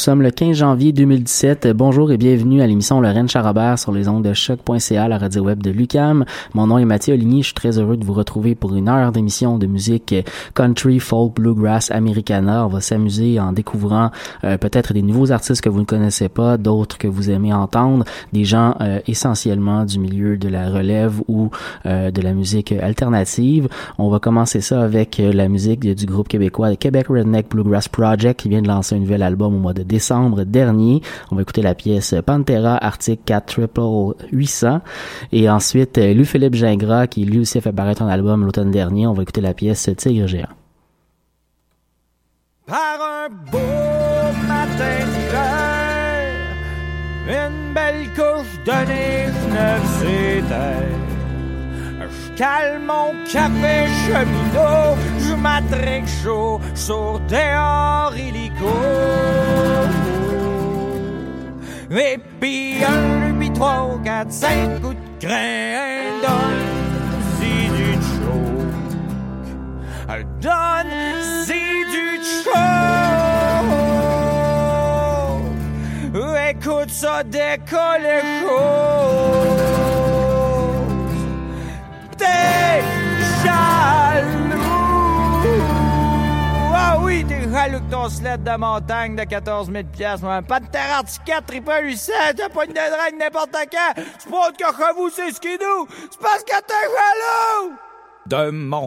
Sommes le 15 janvier 2017. Bonjour et bienvenue à l'émission Lorraine Charabert sur les ondes de choc.ca, la radio web de Lucam. Mon nom est Mathieu Oligny. Je suis très heureux de vous retrouver pour une heure d'émission de musique country, folk, bluegrass, americana. On va s'amuser en découvrant euh, peut-être des nouveaux artistes que vous ne connaissez pas, d'autres que vous aimez entendre, des gens euh, essentiellement du milieu de la relève ou euh, de la musique alternative. On va commencer ça avec la musique du groupe québécois Québec Redneck Bluegrass Project qui vient de lancer un nouvel album au mois de décembre dernier. On va écouter la pièce Pantera Arctic 4 Triple 800. Et ensuite, Louis Philippe Gingras, qui lui aussi a fait paraître un album l'automne dernier. On va écouter la pièce Tigre géant. De neige Je calme mon café cheminot, je m'attraque chaud sur dehors illico. Et puis un, puis trois, quatre, cinq coups de crainte, donne si du choke. Donne si du choke. Écoute ça décoller chaud. Que ton sled de montagne de 14 000 piastres. ouais. Pas de terre triple 800, t'as pas une drague n'importe quand. C'est pas que chez vous, c'est skidou. C'est parce que t'es jaloux. De mon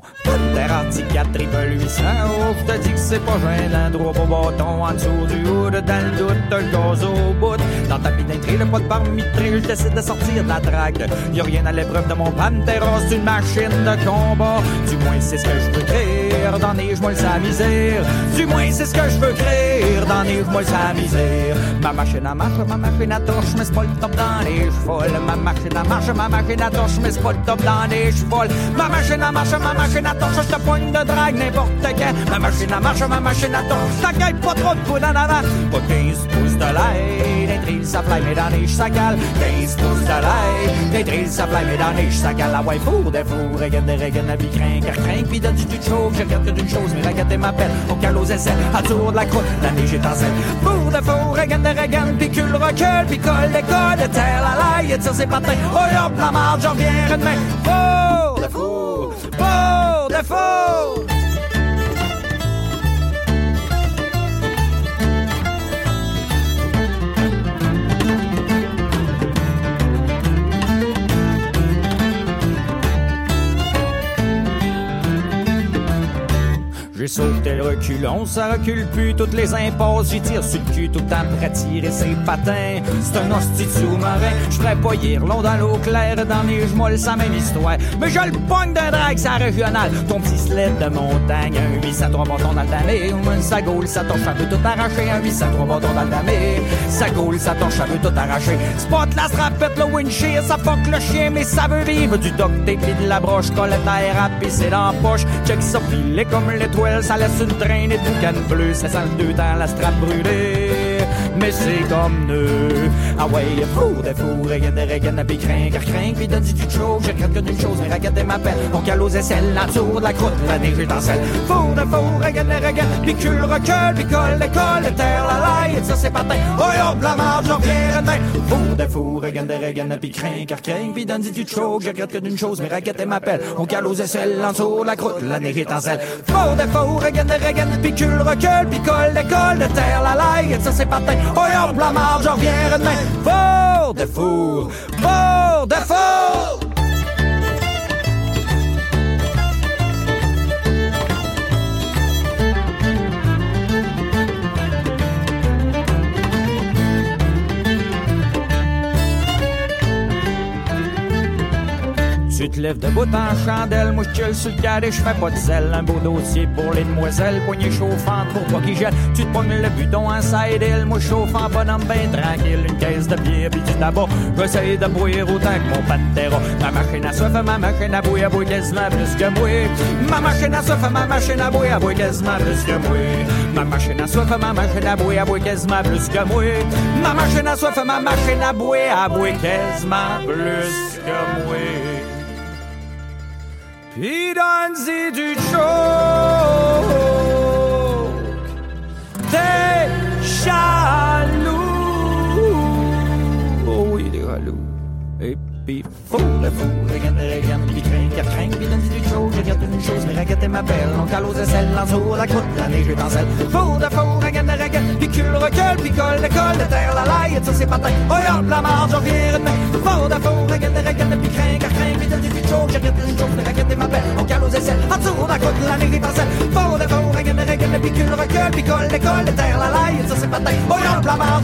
articulate, triple 800. Oh, je te dis que c'est pas gênant. Droit au bâton, en dessous du hood, dans le doute, le gaz au bout. Dans ta pénétrée, le pas de barmitré, je décide de sortir de la drague. Y'a rien à l'épreuve de mon Pantera, c'est une machine de combat. Du moins, c'est ce que je veux créer. Dans les moi sa misère. Du moins, c'est ce que je veux créer. Dans les moi sa misère. Ma machine à marche, ma machine à torche, mais c'est pas le top dans les chevaux. Ma machine à marche, ma machine à torche, mais c'est pas le top dans les chevaux. Ma machine à marche, ma machine à torche, je te poigne de drague n'importe quand. Ma machine à marche, ma machine à torche, gagne pas trop de poudre en avant. Pas 15 pouces de lait, des trilles, ça fly, les ça cale. 15 pouces de lait, des trilles, ça fly, les ça cale. La ouais, four, des fours, regarde des regarde, la vie car craint, pis donne du tout chauffe. Je regarde que d'une chose, mais regarde m'appelle. Au cale aux essais, à tour de la croûte, la neige est en selle. Four de four, regarde des regarde, pis cul recule, pis colle les colle, terre la laille, tire ses patins. Oh, hop, la marde, j'en reviens demain. Four de four, four de four. J'ai sauté le reculon, ça recule plus toutes les impasses. J'y tire sur le cul tout le temps pour attirer ses patins. C'est un hostie sous-marin, je ferais pas long dans l'eau claire, dans les gemolles, ça même histoire. Mais je le pogne d'un drag, ça régional. Ton petit sled de montagne, un 803 bâtons dans le damé. Ou une sagoule, ça torche, un peu tout arraché. Un 803 bâtons dans le damé. Sagoule, ça torche, peu tout arraché. Spot la strapette, le windshield, ça fuck le chien, mais ça veut vivre. Du duct tape et de la broche, collette à air à pisser dans la poche. Check ça, filé comme l'étoile, ça laisse une traînée de boucan bleu. Ça sent le deux dans la strap brûlée. mais c'est comme nous. Ah ouais, four de four, regarde, regarde, puis craint, car craint, puis donne du chaud, crains que d'une chose, mais regarde m'appelle, on cale aux aisselles, la tour de la croûte, la neige est en selle. Four de four, regarde, regarde, puis cul recule, puis colle, colle, terre la laille, et ça c'est patin. Oh yo, la marge, j'en viens demain. Four de four, regarde, regarde, puis craint, car craint, puis donne du chaud, crains que d'une chose, mais regarde m'appelle, on cale aux aisselles, en dessous de la croûte, la neige est en selle. Four de four, regarde, regarde, puis cul recule, puis colle, colle, terre la laille, et ça c'est patin. Oh yo, la marge, j'en viens demain. Four de four, four de four. Tu te lèves debout en chandelle, moi je sur le carré, je fais pas de sel. Un beau dossier pour les demoiselles, poignée chauffante pour pas qu'ils jettent. Tu te pognes le bidon en side hill, moi chauffe en bonhomme ben tranquille. Une caisse de bière pis du tabac, j'essaye de bouillir autant que mon pantera. Ma machine à soif, ma machine à bouillir, bouille quasiment plus que moi. Ma machine à soif, ma machine à bouillir, bouille quasiment plus que moi. Ma machine à soif, ma machine à bouillir, bouille quasiment plus que moi. Ma machine à soif, ma machine à bouillir, bouille quasiment plus que moi. Puis donne-y du choc T'es jaloux. Oh oui, il est jaloux. Et puis le fou, regarde, regarde, puis craint, car craint, puis donne-y du Regarde une chose, mais regarde ma belle On cale aux aisselles, en dessous la croûte, la neige est en selle Fou de fou, regarde, regarde, puis cul recule, puis colle, colle, de terre la laille, et ça c'est patin Oh y'a la marge, j'en viens demain Fou de fou, regarde, regarde, puis craint, car craint, puis donne-y du chaud Regarde une chose, mais regarde ma belle On en en Oh marge,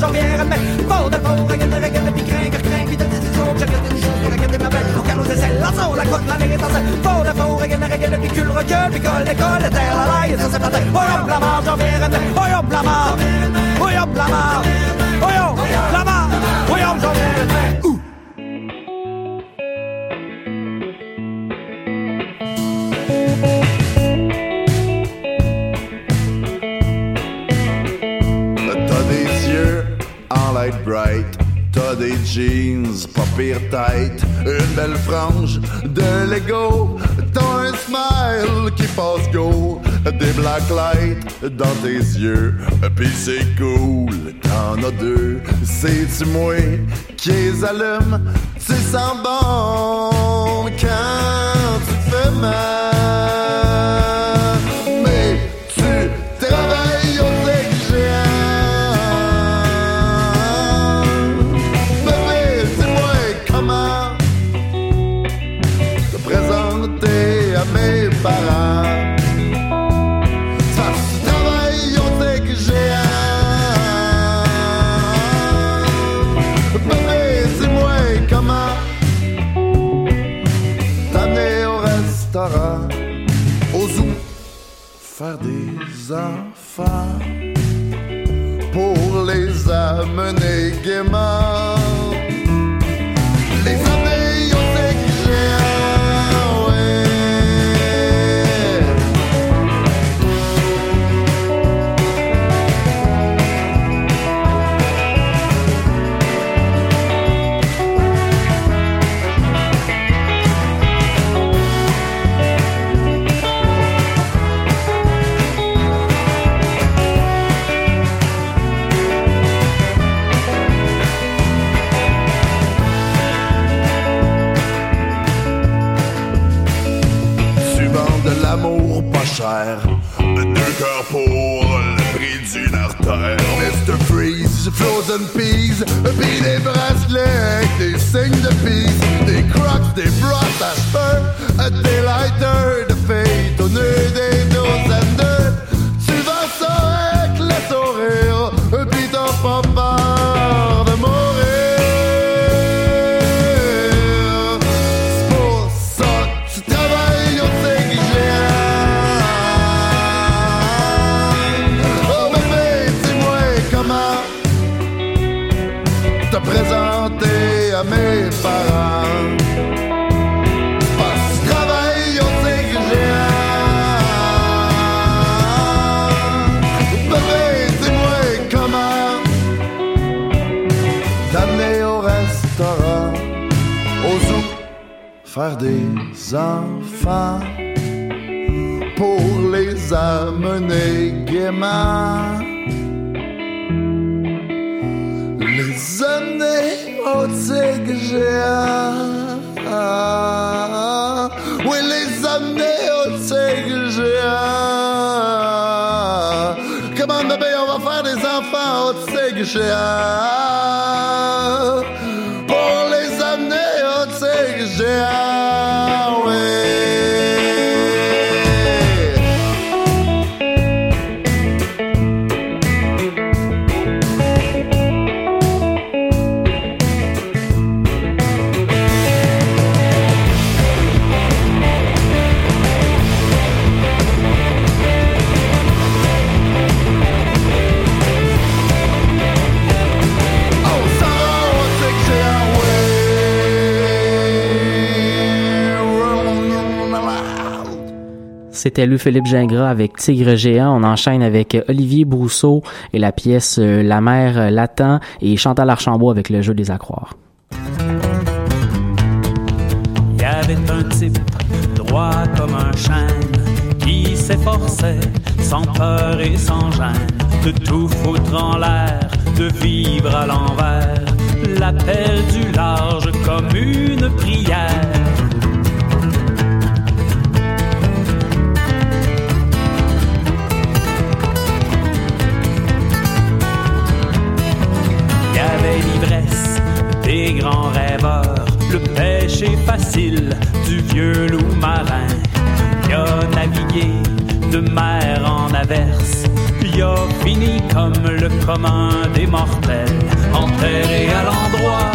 Regarde une chose, mais regarde ma belle en dessous la croûte, la fou, regarde, regarde, puis cul recule, puis colle, colle, de terre la laille, et ça c'est patin Oh y'a la j'en viens Oh y'a la oh y'a la Oh y'a la oh y'a j'en viens des yeux light bright, t'as des jeans, pas pire tête, une belle frange de Lego, t'as un smile qui passe go, des black lights dans tes yeux, pis c'est cool, t'en as deux, c'est-tu moi qui les allume, tu sens bon quand tu fais mal, enfants pour les amener gaiement. Frozen Peas, pis des bracelets des signes de peace. Des crocs, des brosses à cheveux, des lighters fa C'était Louis-Philippe Gingras avec Tigre Géant. On enchaîne avec Olivier Brousseau et la pièce euh, La mer euh, l'attend et Chantal Archambault avec le jeu des accroires. Il y avait un type droit comme un chêne qui s'efforçait sans peur et sans gêne de tout foutre en l'air, de vivre à l'envers, l'appel du large comme une prière. L'ivresse des grands rêveurs, le péché facile du vieux loup marin. Il a navigué de mer en averse, il a fini comme le commun des mortels, enterré à l'endroit,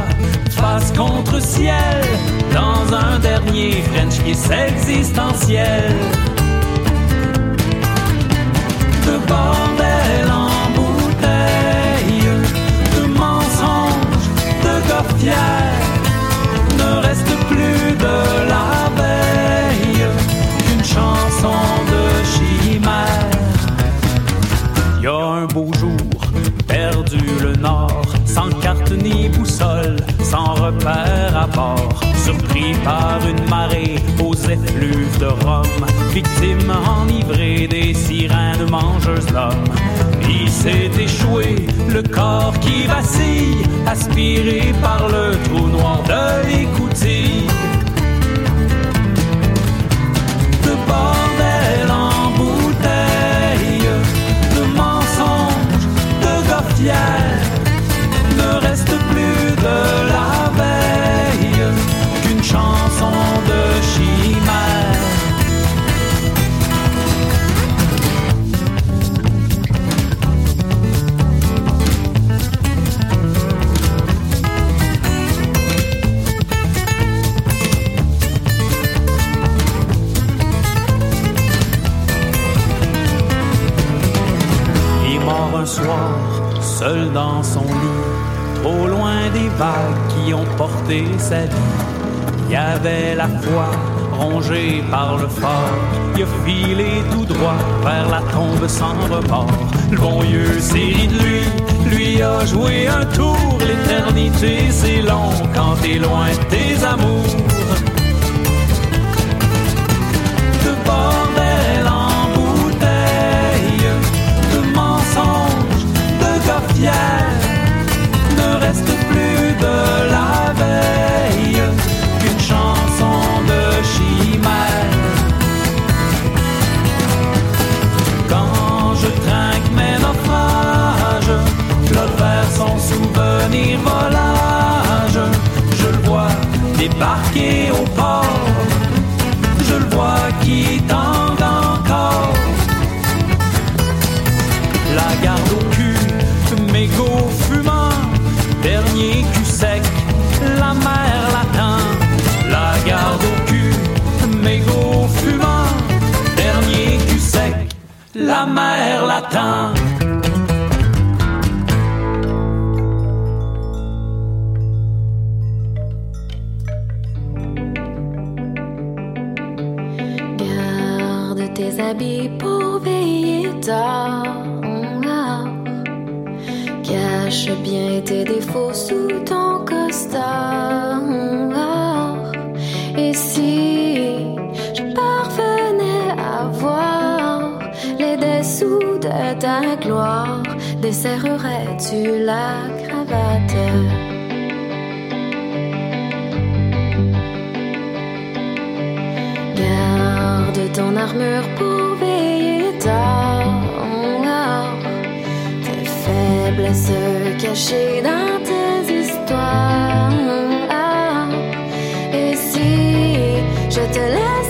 face contre ciel, dans un dernier French kiss existentiel. De bordel ni boussole, sans repère à bord, surpris par une marée aux effluves de Rome, victime enivrée des sirènes mangeuses d'hommes. Il s'est échoué, le corps qui vacille, aspiré par le trou noir de l'écoutille. De bordel de seul dans son lit, trop loin des vagues qui ont porté sa vie. Il y avait la foi rongée par le fort, il a filé tout droit vers la tombe sans remords. Le bon Dieu s'est lui, lui a joué un tour. L'éternité c'est long quand t'es loin de tes amours. Garde tes habits pour veiller tard. Cache bien tes défauts sous ton costard. Ta gloire, desserrerais-tu la cravate? Garde ton armure pour veiller. Tes faiblesses cachées dans tes histoires. Et si je te laisse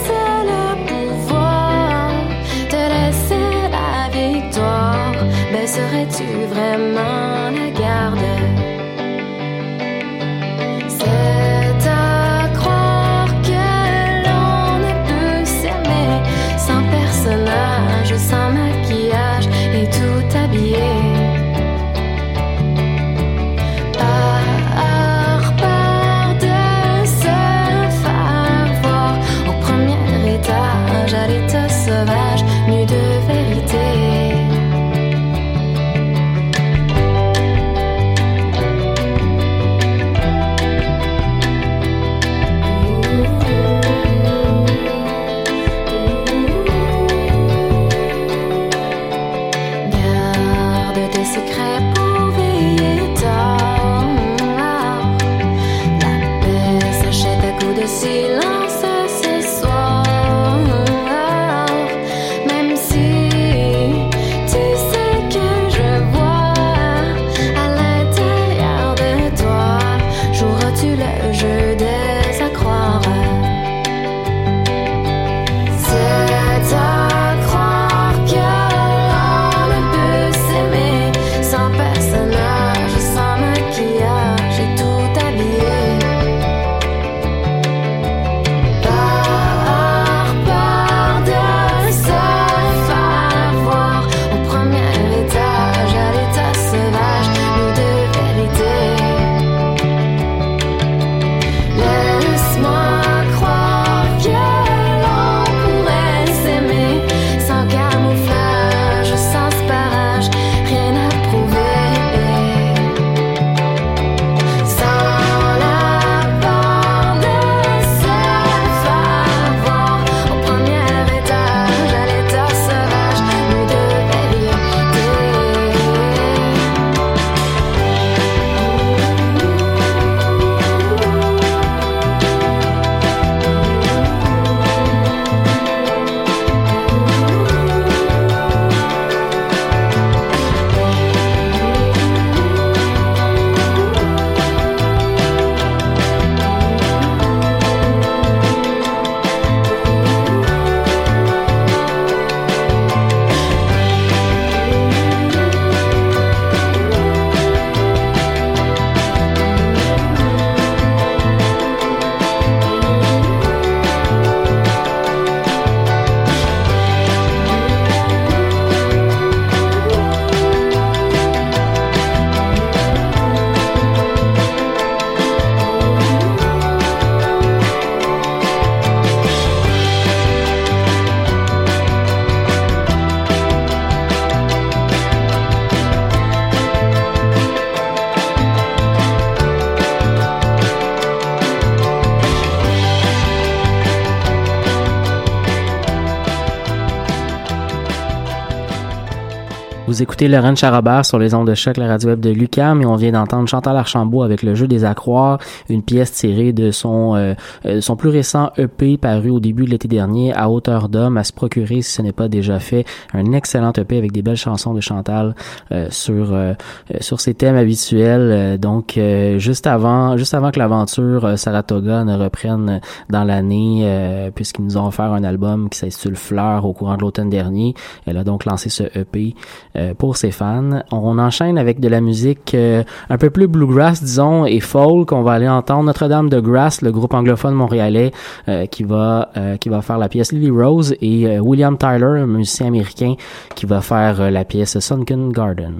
Vous écoutez Laurent Charabert sur les ondes de choc, la radio web de Lucam, et on vient d'entendre Chantal Archambault avec le jeu des accroires, une pièce tirée de son euh, euh, son plus récent EP paru au début de l'été dernier, à hauteur d'homme, à se procurer si ce n'est pas déjà fait. Un excellent EP avec des belles chansons de Chantal euh, sur euh, euh, sur ses thèmes habituels. Euh, donc juste avant juste avant que l'aventure Saratoga ne reprenne dans l'année, puisqu'ils nous ont offert un album qui s'intitule Fleur au courant de l'automne dernier. Elle a donc lancé ce EP euh, pour ses fans. On enchaîne avec de la musique euh, un peu plus bluegrass, disons, et folk. On va aller entendre Notre-Dame de Grass, le groupe anglophone montréalais, euh, qui va euh, qui va faire la pièce Lily Rose, et William Tyler, un musicien américain, qui va faire la pièce Sunken Garden.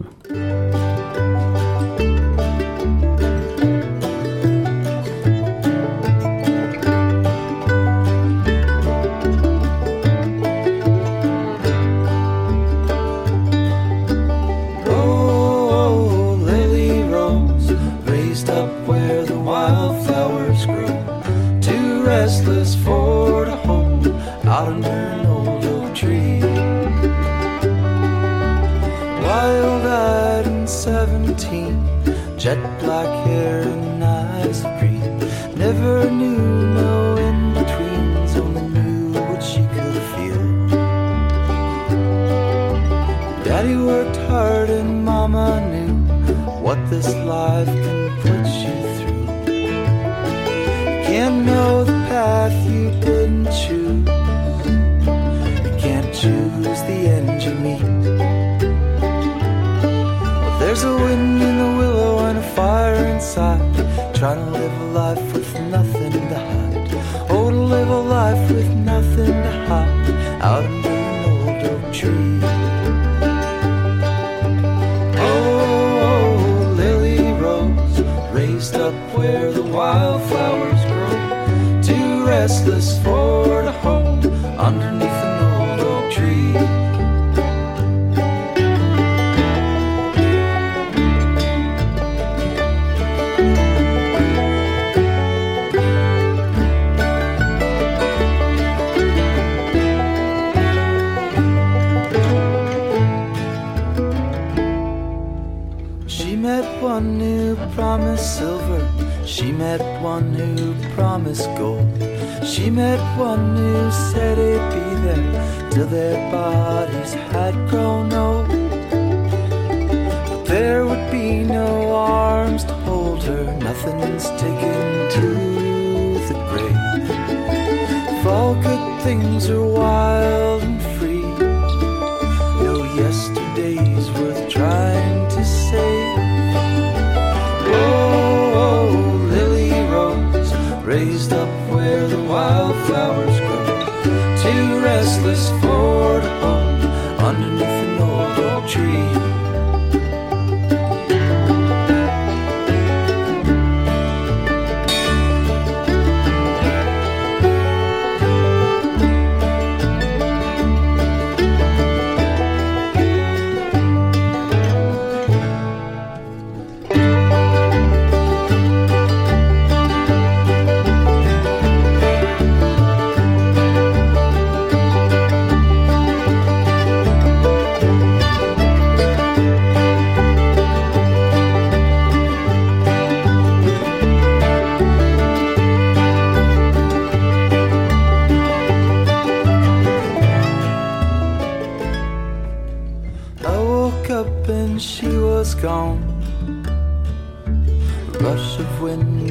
Jet black hair and eyes of green. Never knew no in betweens, only knew what she could feel. Daddy worked hard and Mama knew what this life can put you through. Can't know the path you didn't inside. Trying to live a life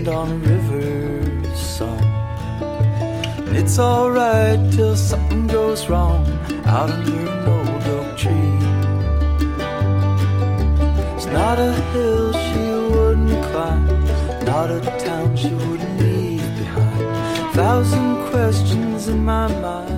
wind on a river song. And it's alright till something goes wrong out under an old oak tree. It's not a hill she wouldn't climb, not a town she wouldn't leave behind. Thousand questions in my mind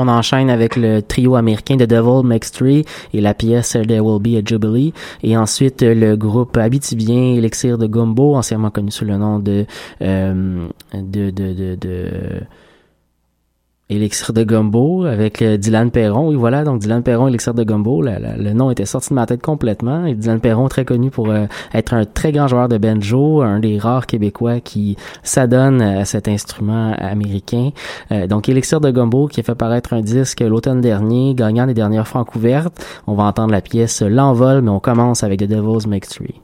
On enchaîne avec le trio américain The Devil Makes Three et la pièce There Will Be a Jubilee. Et ensuite, le groupe habitibien Elixir de Gumbo, anciennement connu sous le nom de, euh, de, de, de, de Elixir de Gumbo avec euh, Dylan Perron. Oui, voilà, donc Dylan Perron, Elixir de Gumbo. Le nom était sorti de ma tête complètement. Et Dylan Perron, très connu pour euh, être un très grand joueur de banjo, un des rares Québécois qui s'adonne à cet instrument américain. Euh, donc Elixir de Gumbo qui a fait paraître un disque l'automne dernier, gagnant des dernières francouvertes. On va entendre la pièce L'envol, mais on commence avec The Devil's Make Three.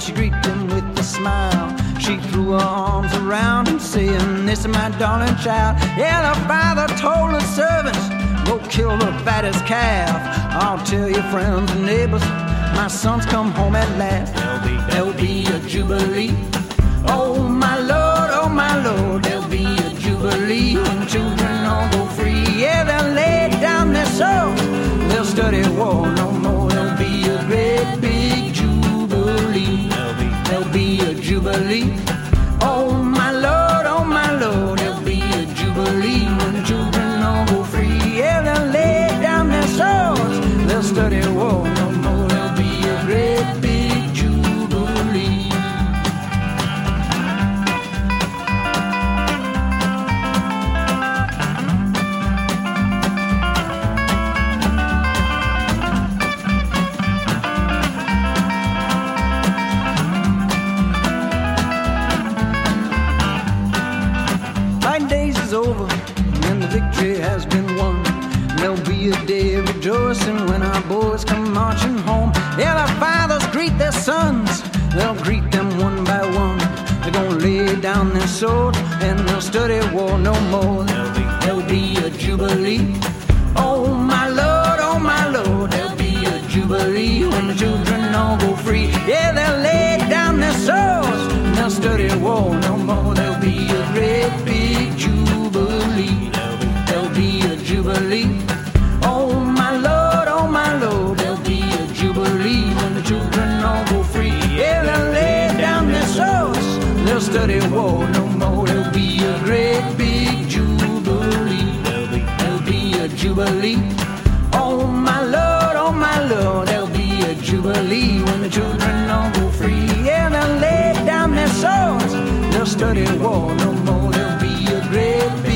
Yeah, she greeted him with a smile. She threw her arms around him, saying, This is my darling child. Yeah, the father told the servants, Go kill the fattest calf. I'll tell your friends and neighbors, my son's come home at last. There'll be, there'll be a jubilee. Oh my lord, oh my lord, there'll be a jubilee when children all go free. Yeah, they'll lay down their souls. They'll study war no more. A jubilee. Oh my lord, oh my lord, there'll be a jubilee when children all go free. Yeah, they'll lay down their souls. They'll study war war no more. There'll be, there'll be a jubilee. Oh my lord, oh my lord, there'll be a jubilee when the children all go free. Yeah, they'll lay down their swords they'll study war no more. There'll be a great big jubilee. There'll be a jubilee. Oh my lord, oh my lord, there'll be a jubilee when the children all go free. Yeah, they'll lay down their swords, they'll study war no more. Jubilee. Oh my lord, oh my lord, there'll be a jubilee when the children all go free. Yeah, they'll lay down their swords, they'll study war no more. There'll be a great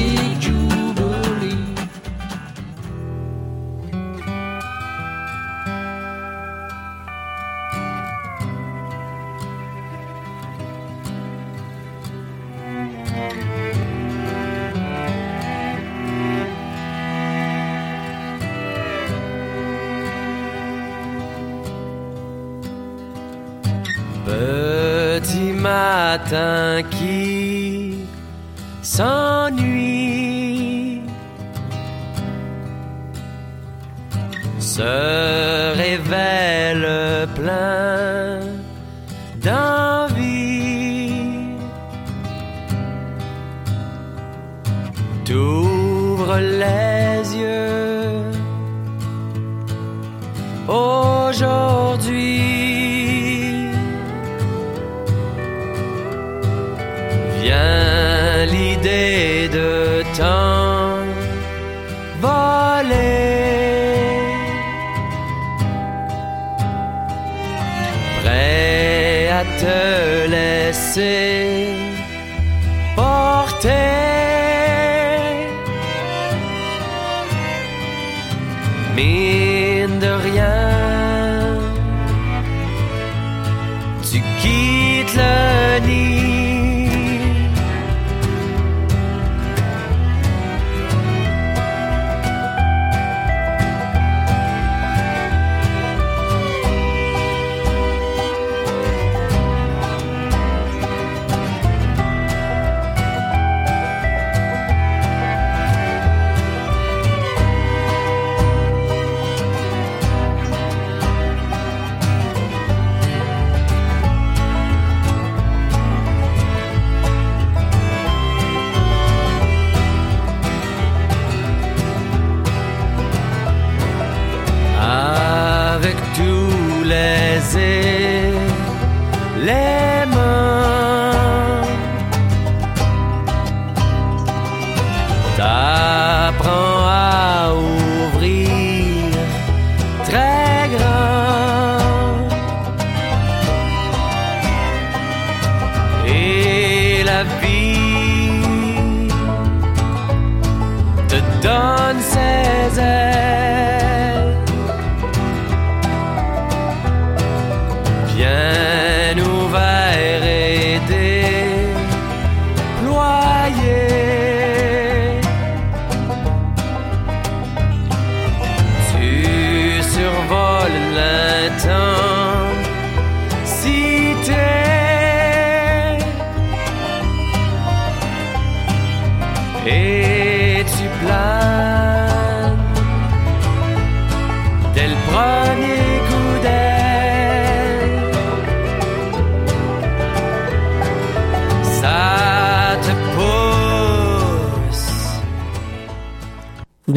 te laisser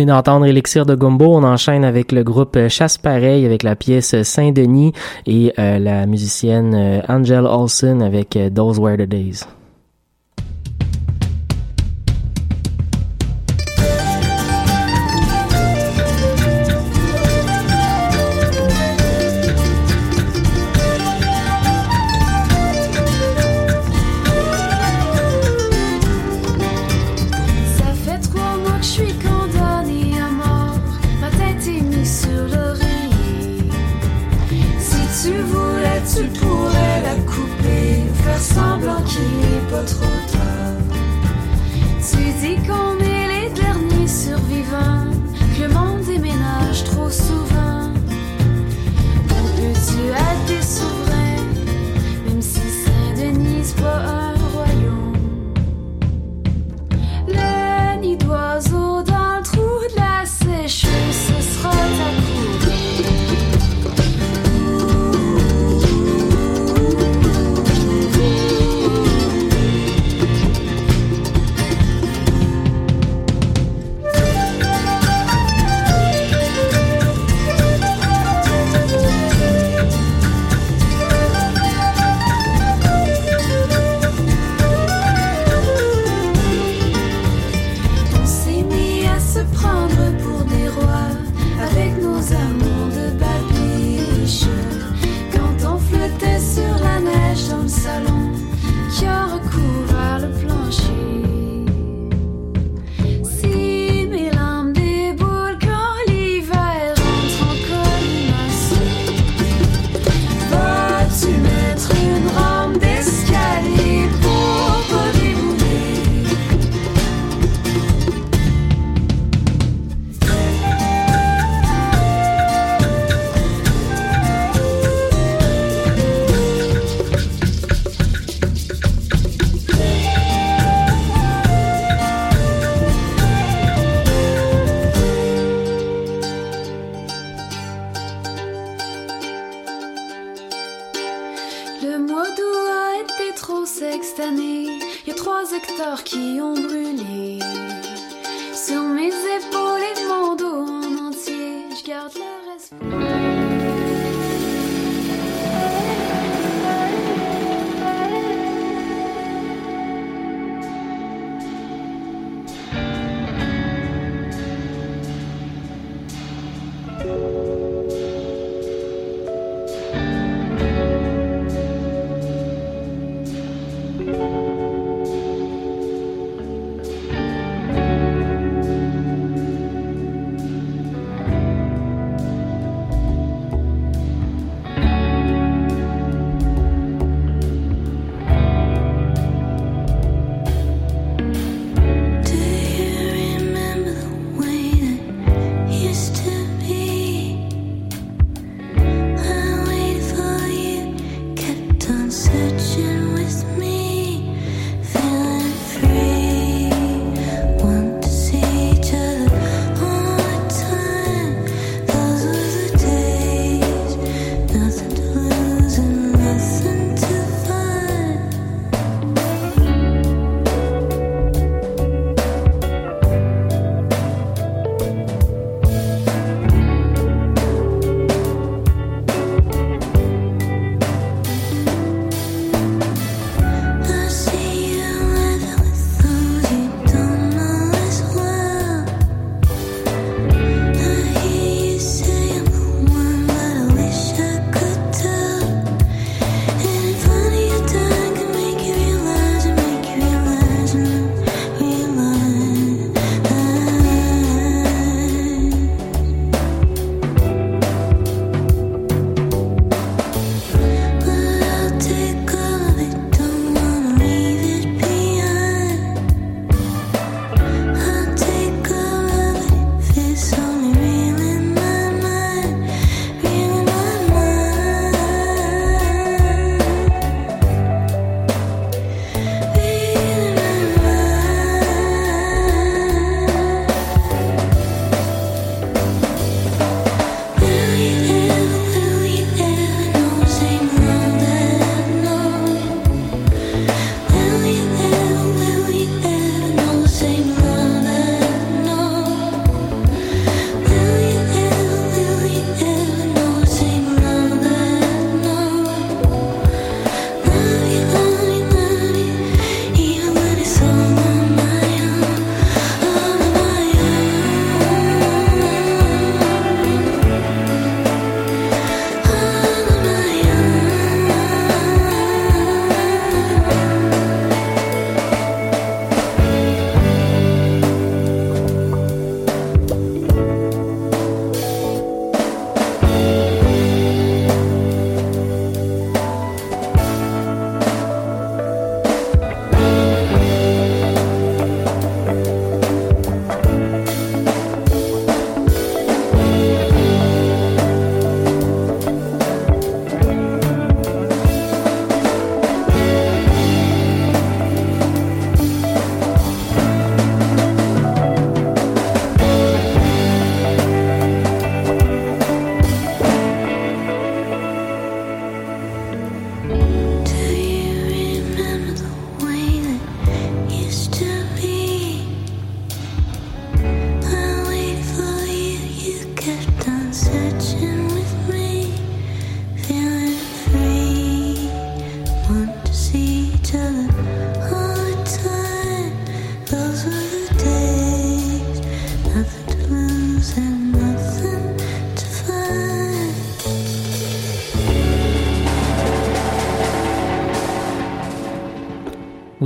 d'entendre Elixir de Gumbo. On enchaîne avec le groupe euh, Chasse Pareil avec la pièce euh, Saint-Denis et euh, la musicienne Angel Olsen avec Those Were the Days.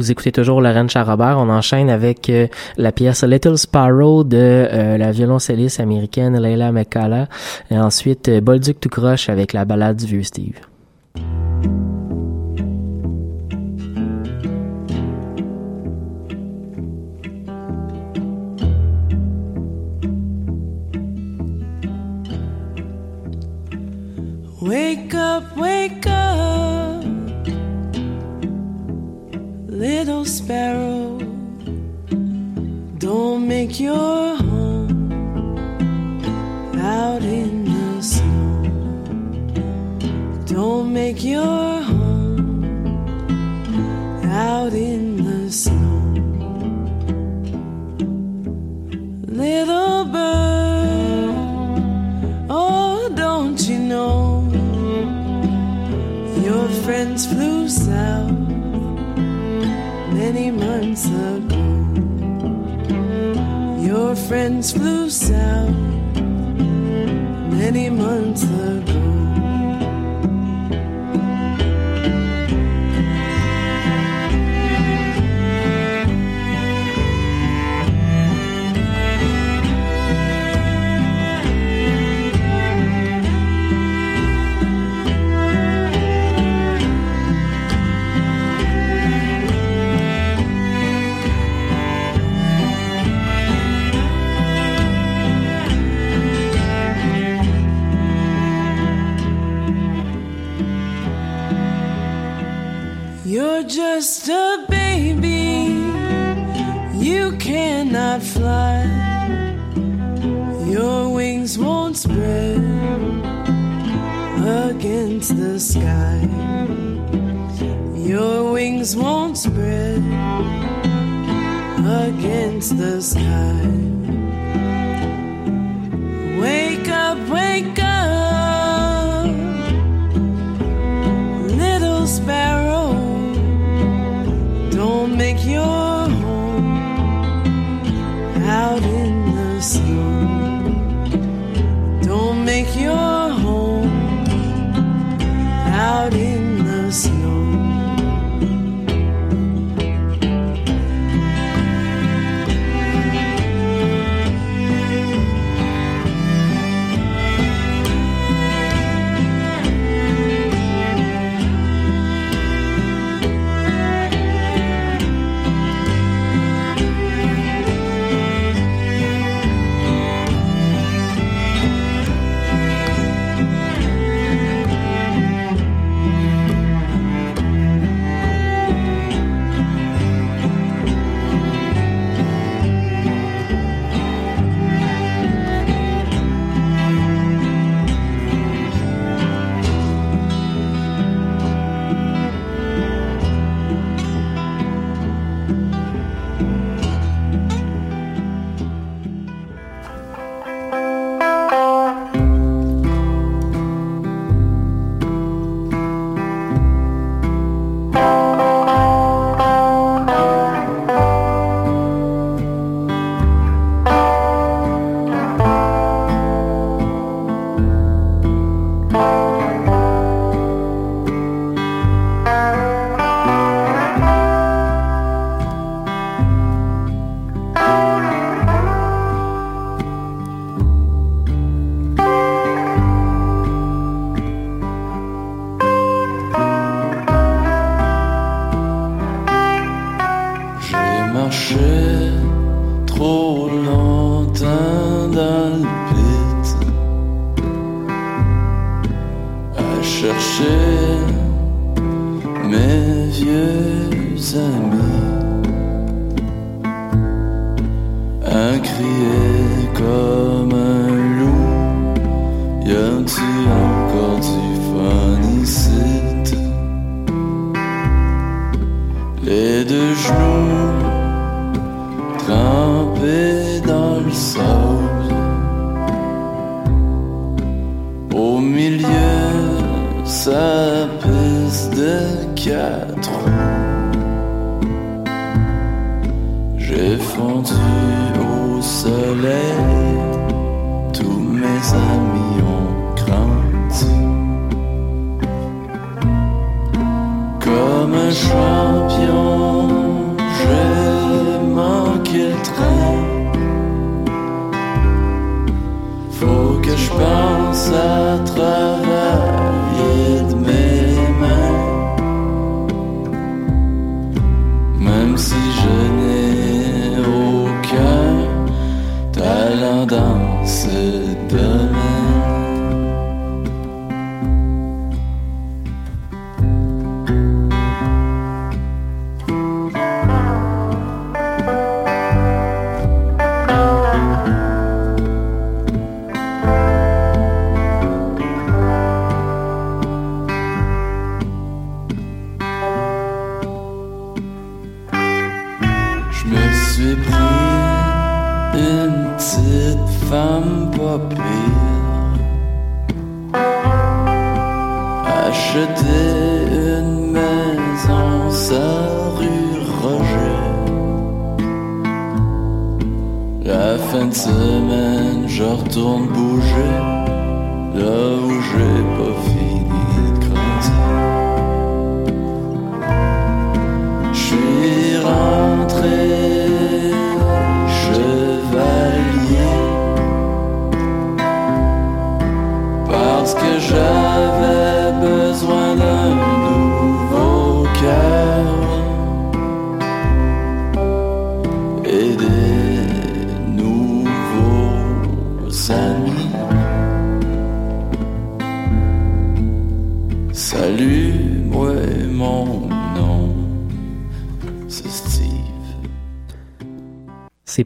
Vous écoutez toujours Lorraine Charrobert. On enchaîne avec euh, la pièce Little Sparrow de euh, la violoncelliste américaine Leila McCalla. Et ensuite, euh, Bolduc tout croche avec la balade du vieux Steve. Make your home out in the snow. Little bird, oh, don't you know? Your friends flew south many months ago. Your friends flew south many months this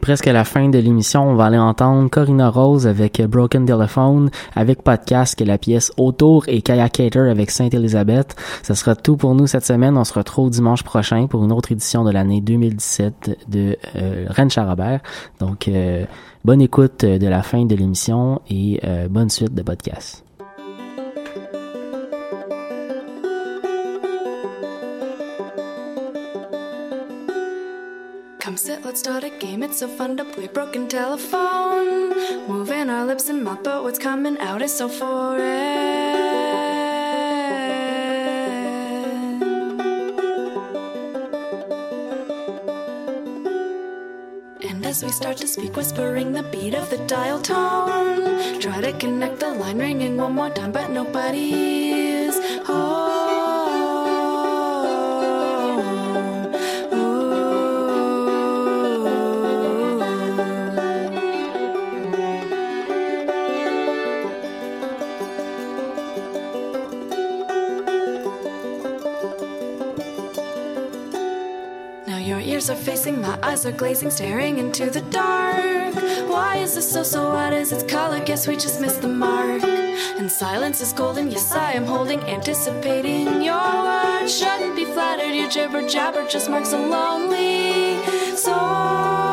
Presque la fin de l'émission. On va aller entendre Corinna Rose avec Broken Telephone, avec Podcast, la pièce Autour et Kaya Cater avec Sainte-Élisabeth. Ce sera tout pour nous cette semaine. On se retrouve dimanche prochain pour une autre édition de l'année 2017 de euh, Rennes Charabert. Donc, euh, bonne écoute de la fin de l'émission et euh, bonne suite de podcast. Come sit, let's start a game. It's so fun to play broken telephone. Moving our lips and mouth, but what's coming out is so foreign. And as we start to speak, whispering the beat of the dial tone, try to connect the line, ringing one more time, but nobody's home. Now your ears are facing, my eyes are glazing, staring into the dark. Why is this so, so what is its color? Guess we just missed the mark. And silence is golden, yes, I am holding, anticipating your words. Shouldn't be flattered, your jibber jabber just marks a lonely soul.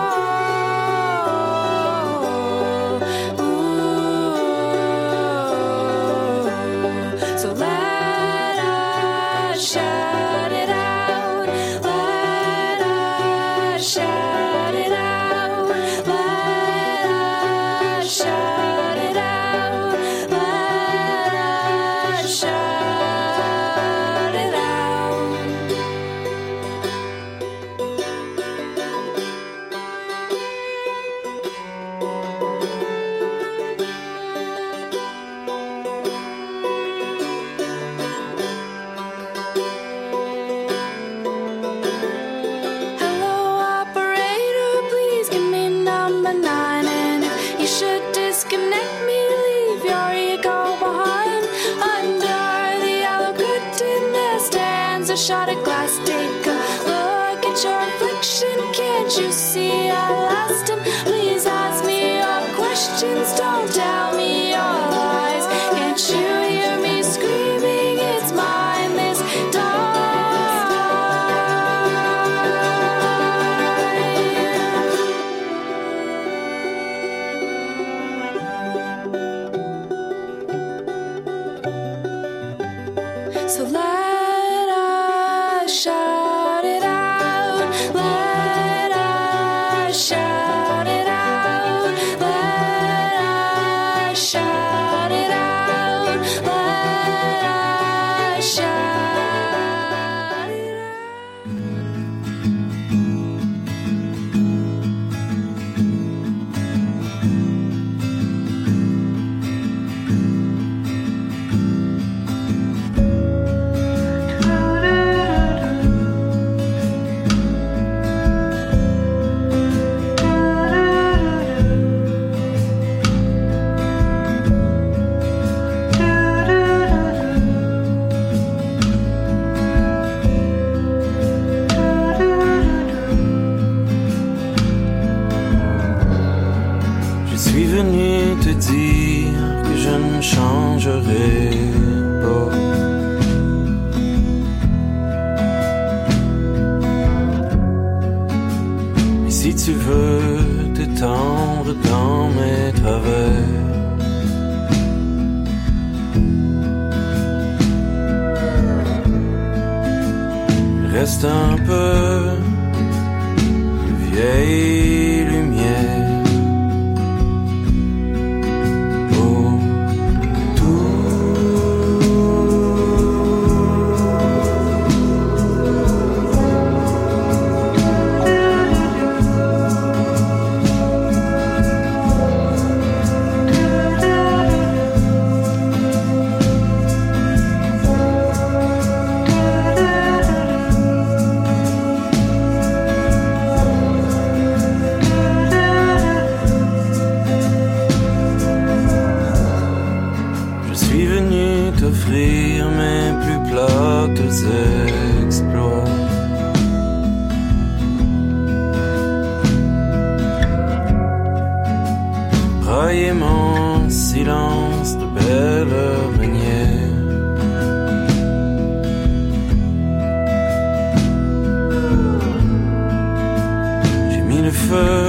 J'ai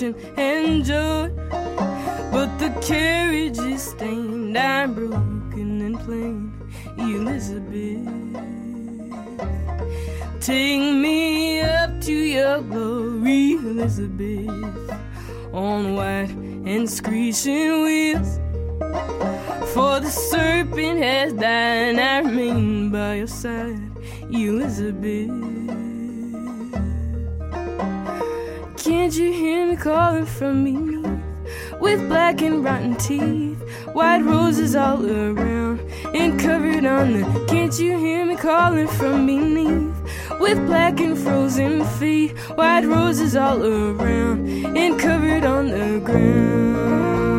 hey rotten teeth, white roses all around, and covered on the. Can't you hear me calling from beneath? With black and frozen feet, white roses all around, and covered on the ground.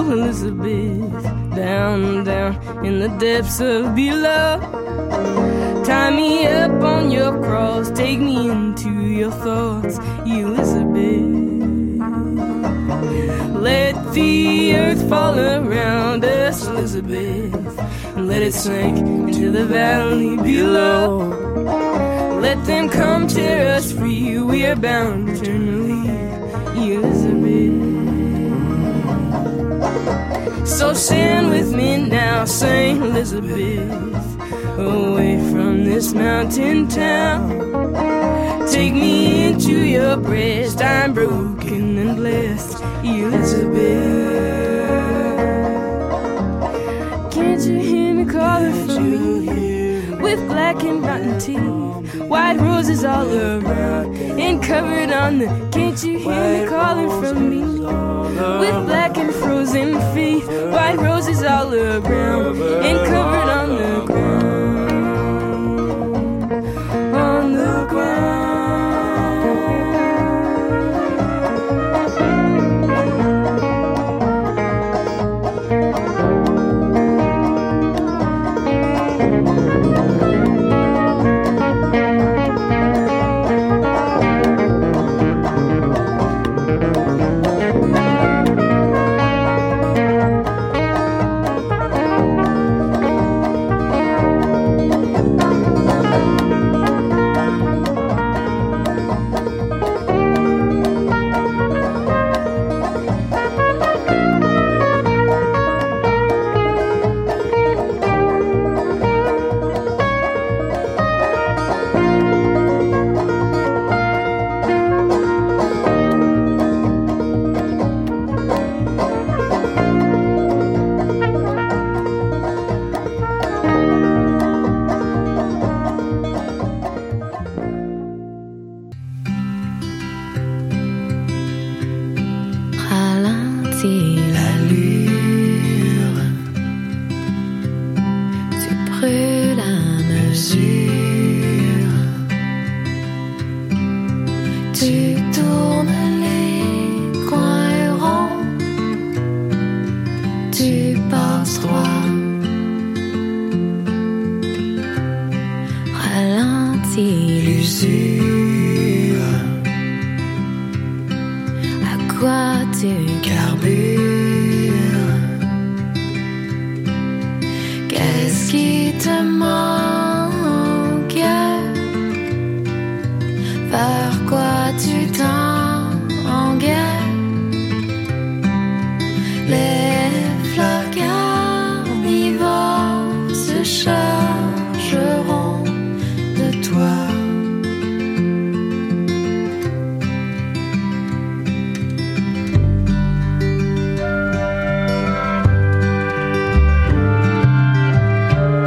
Elizabeth. Down, down in the depths of below. Tie me up on your cross, take me into your thoughts, Elizabeth. Let the earth fall around us, Elizabeth. Let it sink into the valley below. Let them come tear us free, we are bound eternally, Elizabeth. So stand with me now, Saint Elizabeth, away from this mountain town. Take me into your breast, I'm broken and blessed, Elizabeth. Black and rotten teeth, white roses all around, and covered on the. Can't you hear me calling from me? With black and frozen feet, white roses all around, and covered on the ground.